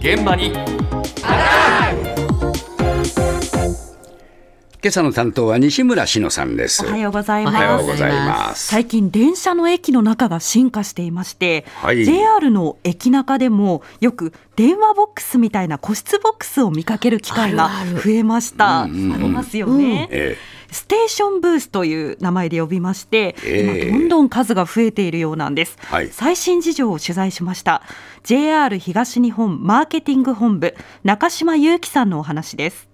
現場に今朝の担当は西村志乃さんです。おはようございます。おはようございます。最近電車の駅の中が進化していまして、はい JR の駅中でもよく電話ボックスみたいな個室ボックスを見かける機会が増えました。ありますよね。えステーションブースという名前で呼びまして、ええ。今どんどん数が増えているようなんです、はい。最新事情を取材しました。JR 東日本マーケティング本部中島裕樹さんのお話です。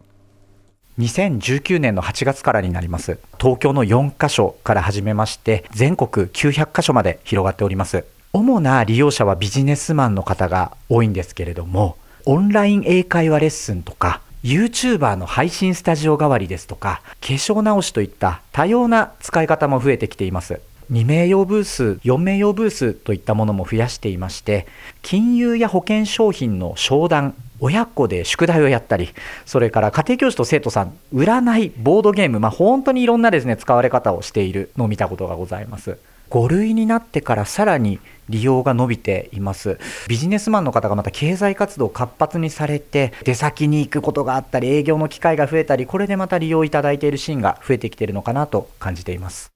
2019年の8月からになります。東京の4カ所から始めまして全国900カ所まで広がっております。主な利用者はビジネスマンの方が多いんですけれどもオンライン英会話レッスンとか YouTuber の配信スタジオ代わりですとか化粧直しといった多様な使い方も増えてきています。2名用ブース、4名用ブースといったものも増やしていまして、金融や保険商品の商談、親子で宿題をやったり、それから家庭教師と生徒さん、占い、ボードゲーム、まあ、本当にいろんなですね、使われ方をしているのを見たことがございます。5類になってからさらに利用が伸びています。ビジネスマンの方がまた経済活動を活発にされて、出先に行くことがあったり、営業の機会が増えたり、これでまた利用いただいているシーンが増えてきているのかなと感じています。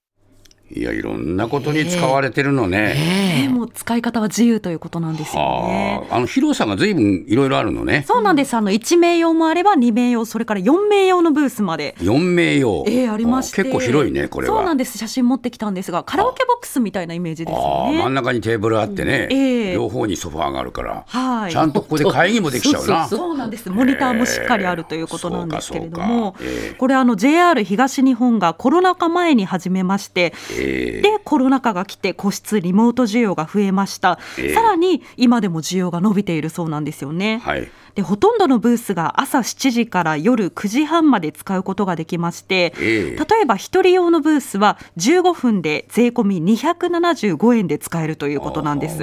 いや、いろんなことに使われてるのね。ねもう使い方は自由ということなんですよね。はあ、あの広さがずいぶんいろいろあるのね。そうなんです。あの1名用もあれば2名用それから4名用のブースまで。4名用。えー、ありまして。結構広いね、これは。そうなんです。写真持ってきたんですがカラオケボックスみたいなイメージですよああ、真んね中にテーブルあってね、うんええ。両方にソファーがあるから、はい。ちゃんとここで会議もできちゃうな。そうなんです。モニターもしっかりあるということなんですけれども、ええ。これあの JR 東日本がコロナ禍前に始めまして、ええでコロナ禍が来て個室リモート需要が増えました。ええさらに今でも需要が伸びているそうなんですよね。はい。でほとんどのブースが朝7時から夜9時半まで使うことができまして、ええ例えば一人用のブースは15分で税込み275円で使えるということなんです。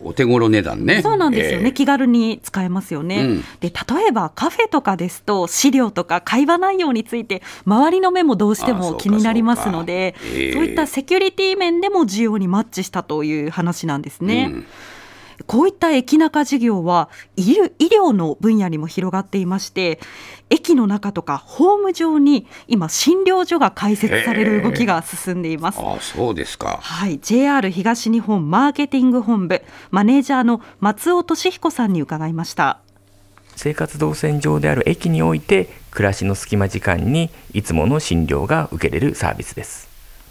お手頃値段ね。そうなんですよね、ええ気軽に使えますよね、うんで例えばカフェとかですと資料とか会話内容について周りの目もどうしても気になりますのでそういったセキュリティ面でも需要にマッチしたという話なんですね。うんこういった駅中事業は医療医療の分野にも広がっていまして駅の中とかホーム上に今診療所が開設される動きが進んでいます。ああ、そうですか。はい、JR 東日本マーケティング本部マネージャーの松尾俊彦さんに伺いました。生活動線上である駅において暮らしの隙間時間にいつもの診療が受けれるサービスです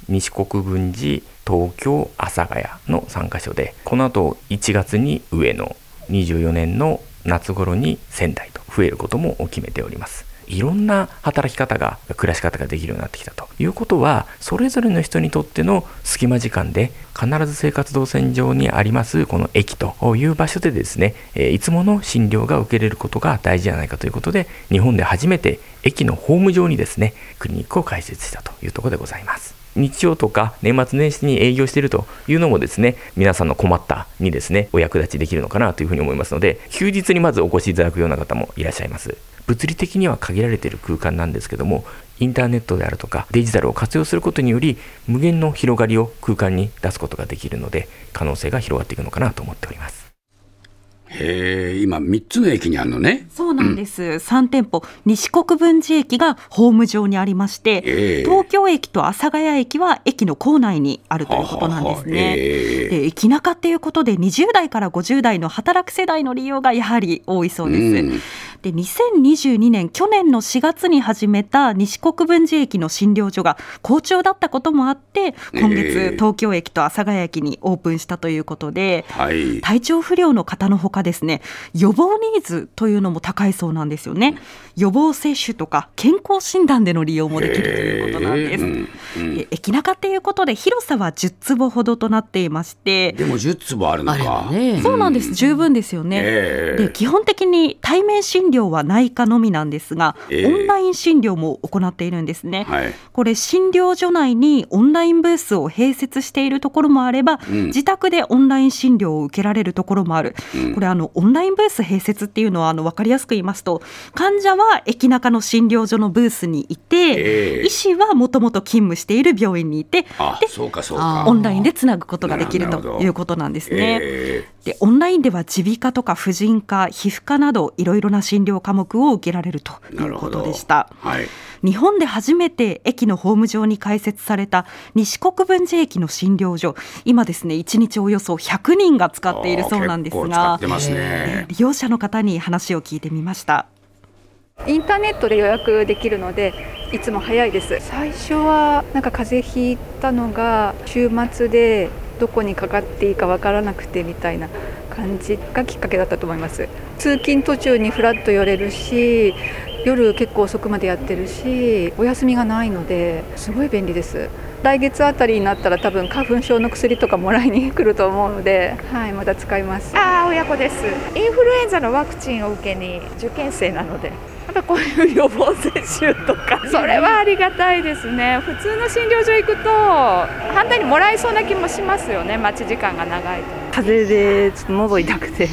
西国分寺東京阿佐ヶ谷の3カ所でこの後1月に上野24年の夏頃に仙台と増えることも決めております。いろんな働き方が暮らし方ができるようになってきたということはそれぞれの人にとっての隙間時間で必ず生活動線上にありますこの駅という場所でですねいつもの診療が受けれることが大事じゃないかということで日本で初めて駅のホーム上にですねクリニックを開設したというところでございます。日曜とか年末年始に営業しているというのもですね皆さんの困ったにですねお役立ちできるのかなというふうに思いますので休日にまずお越しいただくような方もいらっしゃいます。物理的には限られている空間なんですけどもインターネットであるとかデジタルを活用することにより無限の広がりを空間に出すことができるので可能性が広がっていくのかなと思っております。へえ、今3つの駅にあるのね。そうなんです。3店舗西国分寺駅がホーム上にありまして、ええ東京駅と阿佐ヶ谷駅は駅の構内にあるということなんですね。ええで駅中っていうことで20代から50代の働く世代の利用がやはり多いそうです。うんで2022年去年の4月に始めた西国分寺駅の診療所が好調だったこともあって今ええ。月東京駅と阿佐ヶ谷駅にオープンしたということで、はい。体調不良の方のほかですね予防ニーズというのも高いそうなんですよね。予防接種とか健康診断での利用もできるということなんです、へえ。うんうん。え駅中っていうことで広さは10坪ほどとなっていましてでも10坪あるのか。ば。ね。そうなんです。十分ですよね、ええ。で基本的に対面診療療は内科のみなんですが、ええ。オンライン診療も行っているんですね。はい。これ診療所内にオンラインブースを併設しているところもあれば、うん。自宅でオンライン診療を受けられるところもある、うん。これあのオンラインブース併設っていうのはあの分かりやすく言いますと患者は駅中の診療所のブースにいて、ええ。医師はもともと勤務している病院にいてオンラインでつなぐことができるということなんですね。えでオンラインでは耳鼻科とか婦人科皮膚科などいろいろな診療科目を受けられるということでした。はい。日本で初めて駅のホーム上に開設された西国分寺駅の診療所。今ですね1日およそ100人が使っているそうなんですあー結構使がってますね。利用者の方に話を聞いてみました。インターネットで予約できるのでいつも早いです。最初はなんか風邪ひいたのが週末でどこにかかっていいかわからなくてみたいな感じがきっかけだったと思います。通勤途中にフラッと寄れるし夜結構遅くまでやってるしお休みがないのですごい便利です。来月あたりになったら多分花粉症の薬とかもらいに来ると思うのではいまた使います。ああ親子です。インフルエンザのワクチンを受けに受験生なので。やっぱこういう予防接種とか。それはありがたいですね。普通の診療所行くと反対にもらえそうな気もしますよね。待ち時間が長いと。風邪でちょっと喉痛くて。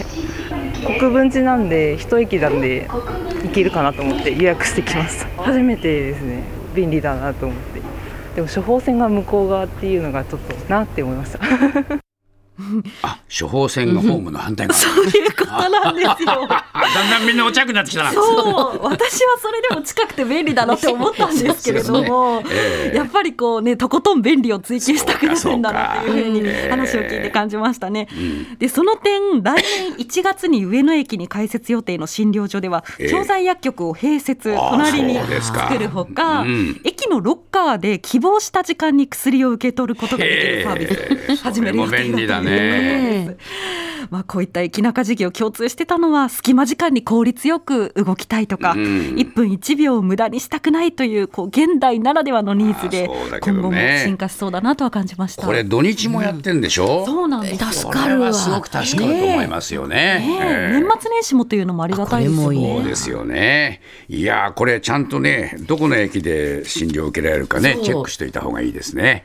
国分寺なんで一駅なんで行けるかなと思って予約してきました。初めてですね。便利だなと思って。でも処方箋が向こう側っていうのがちょっとなって思いましたあ処方箋がホームの反対側。そういうことなんですよ。あ だんだんみんなお茶くなってきたな。そう。私はそれでも近くて便利だなって思ったんですけれども、ええ。やっぱりこうねとことん便利を追求したくなるんだなっていうふうに話を聞いて感じましたね。うん。でその点来年1月に上野駅に開設予定の診療所ではええ。調剤薬局を併設隣に作るほかうん。駅のロッカーで希望した時間に薬を受け取ることができるサービス始める予定だとね。まあこういった駅中事業共通してたのは隙間時間に効率よく動きたいとか、うん1分1秒を無駄にしたくないというこう現代ならではのニーズで今ね後も進化しそうだなとは感じました。これ土日もやってんでしょ、そうなんですよ助かるわすごく助かると思いますよねねえええ年末年始もというのもありがたいですよね。そうですよね。いやーこれちゃんとねどこの駅で診療を受けられるかねチェックしておいた方がいいですね。